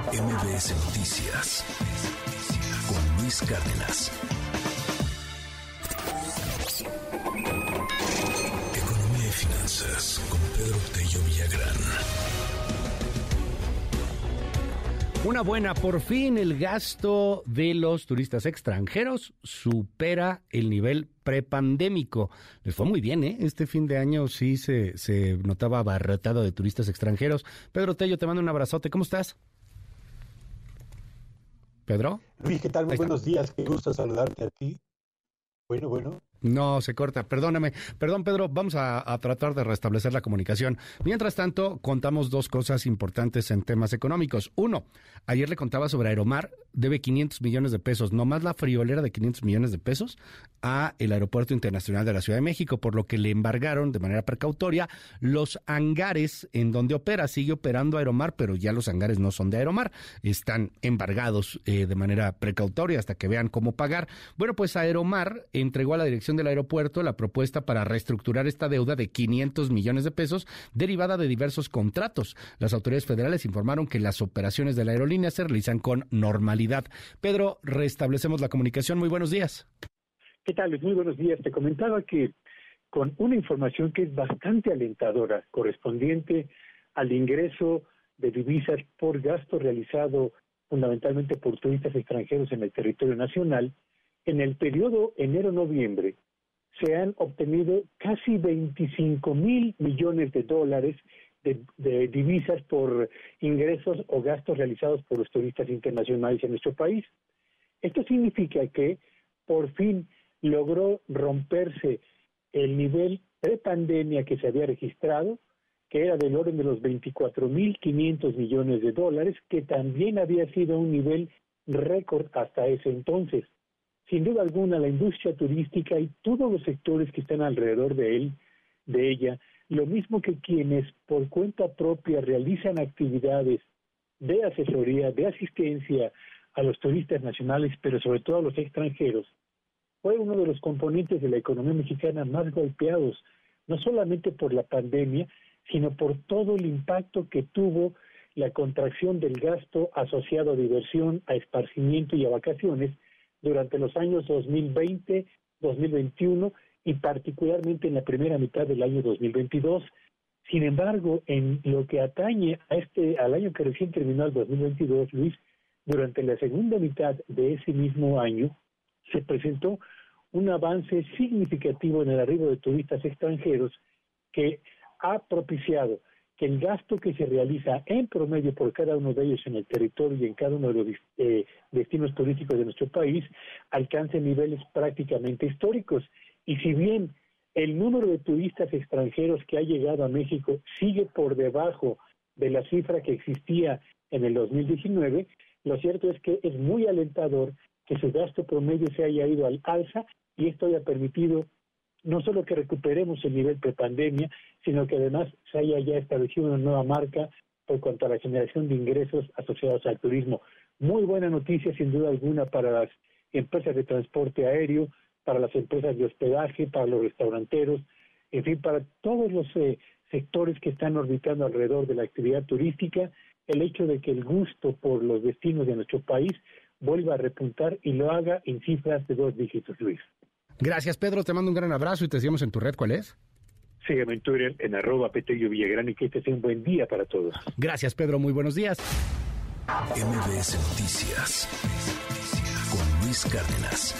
MBS Noticias con Luis Cárdenas. Economía y finanzas con Pedro Tello Villagrán. Una buena, por fin el gasto de los turistas extranjeros supera el nivel prepandémico. Les fue muy bien, ¿eh? Este fin de año sí se, se notaba abarrotado de turistas extranjeros. Pedro Tello, te mando un abrazote. ¿Cómo estás? Pedro. Luis, ¿qué tal? Muy buenos días. Qué gusto saludarte a ti. Bueno, bueno. No, se corta. Perdóname. Perdón, Pedro. Vamos a, tratar de restablecer la comunicación. Mientras tanto, contamos dos cosas importantes en temas económicos. Uno, ayer le contaba sobre Aeromar. Debe 500 millones de pesos, no más la friolera de 500 millones de pesos, a el Aeropuerto Internacional de la Ciudad de México, por lo que le embargaron de manera precautoria los hangares en donde opera. Sigue operando Aeromar, pero ya los hangares no son de Aeromar. Están embargados eh, de manera precautoria hasta que vean cómo pagar. Bueno, pues Aeromar entregó a la dirección del aeropuerto la propuesta para reestructurar esta deuda de 500 millones de pesos derivada de diversos contratos. Las autoridades federales informaron que las operaciones de la aerolínea se realizan con normalidad. Pedro, restablecemos la comunicación. Muy buenos días. ¿Qué tal? Muy buenos días. Te comentaba que con una información que es bastante alentadora, correspondiente al ingreso de divisas por gasto realizado fundamentalmente por turistas extranjeros en el territorio nacional, en el periodo enero-noviembre se han obtenido casi 25 mil millones de dólares de, divisas por ingresos o gastos realizados por los turistas internacionales en nuestro país. Esto significa que por fin logró romperse el nivel pre-pandemia que se había registrado, que era del orden de los 24.500 millones de dólares, que también había sido un nivel récord hasta ese entonces sin duda alguna la industria turística y todos los sectores que están alrededor de él, de ella, lo mismo que quienes por cuenta propia realizan actividades de asesoría, de asistencia a los turistas nacionales, pero sobre todo a los extranjeros, fue uno de los componentes de la economía mexicana más golpeados, no solamente por la pandemia, sino por todo el impacto que tuvo la contracción del gasto asociado a diversión, a esparcimiento y a vacaciones, durante los años 2020, 2021 y particularmente en la primera mitad del año 2022. Sin embargo, en lo que atañe a este al año que recién terminó el 2022, Luis, durante la segunda mitad de ese mismo año se presentó un avance significativo en el arribo de turistas extranjeros que ha propiciado el gasto que se realiza en promedio por cada uno de ellos en el territorio y en cada uno de los eh, destinos turísticos de nuestro país alcance niveles prácticamente históricos. Y si bien el número de turistas extranjeros que ha llegado a México sigue por debajo de la cifra que existía en el 2019, lo cierto es que es muy alentador que su gasto promedio se haya ido al alza y esto haya permitido no solo que recuperemos el nivel prepandemia, sino que además se haya ya establecido una nueva marca por cuanto a la generación de ingresos asociados al turismo. Muy buena noticia, sin duda alguna, para las empresas de transporte aéreo, para las empresas de hospedaje, para los restauranteros, en fin, para todos los eh, sectores que están orbitando alrededor de la actividad turística, el hecho de que el gusto por los destinos de nuestro país vuelva a repuntar y lo haga en cifras de dos dígitos, Luis. Gracias, Pedro. Te mando un gran abrazo y te seguimos en tu red. ¿Cuál es? Sígueme en Twitter en arroba Petello Villagrán y que este sea un buen día para todos. Gracias, Pedro. Muy buenos días. MBS Noticias con Luis Cárdenas.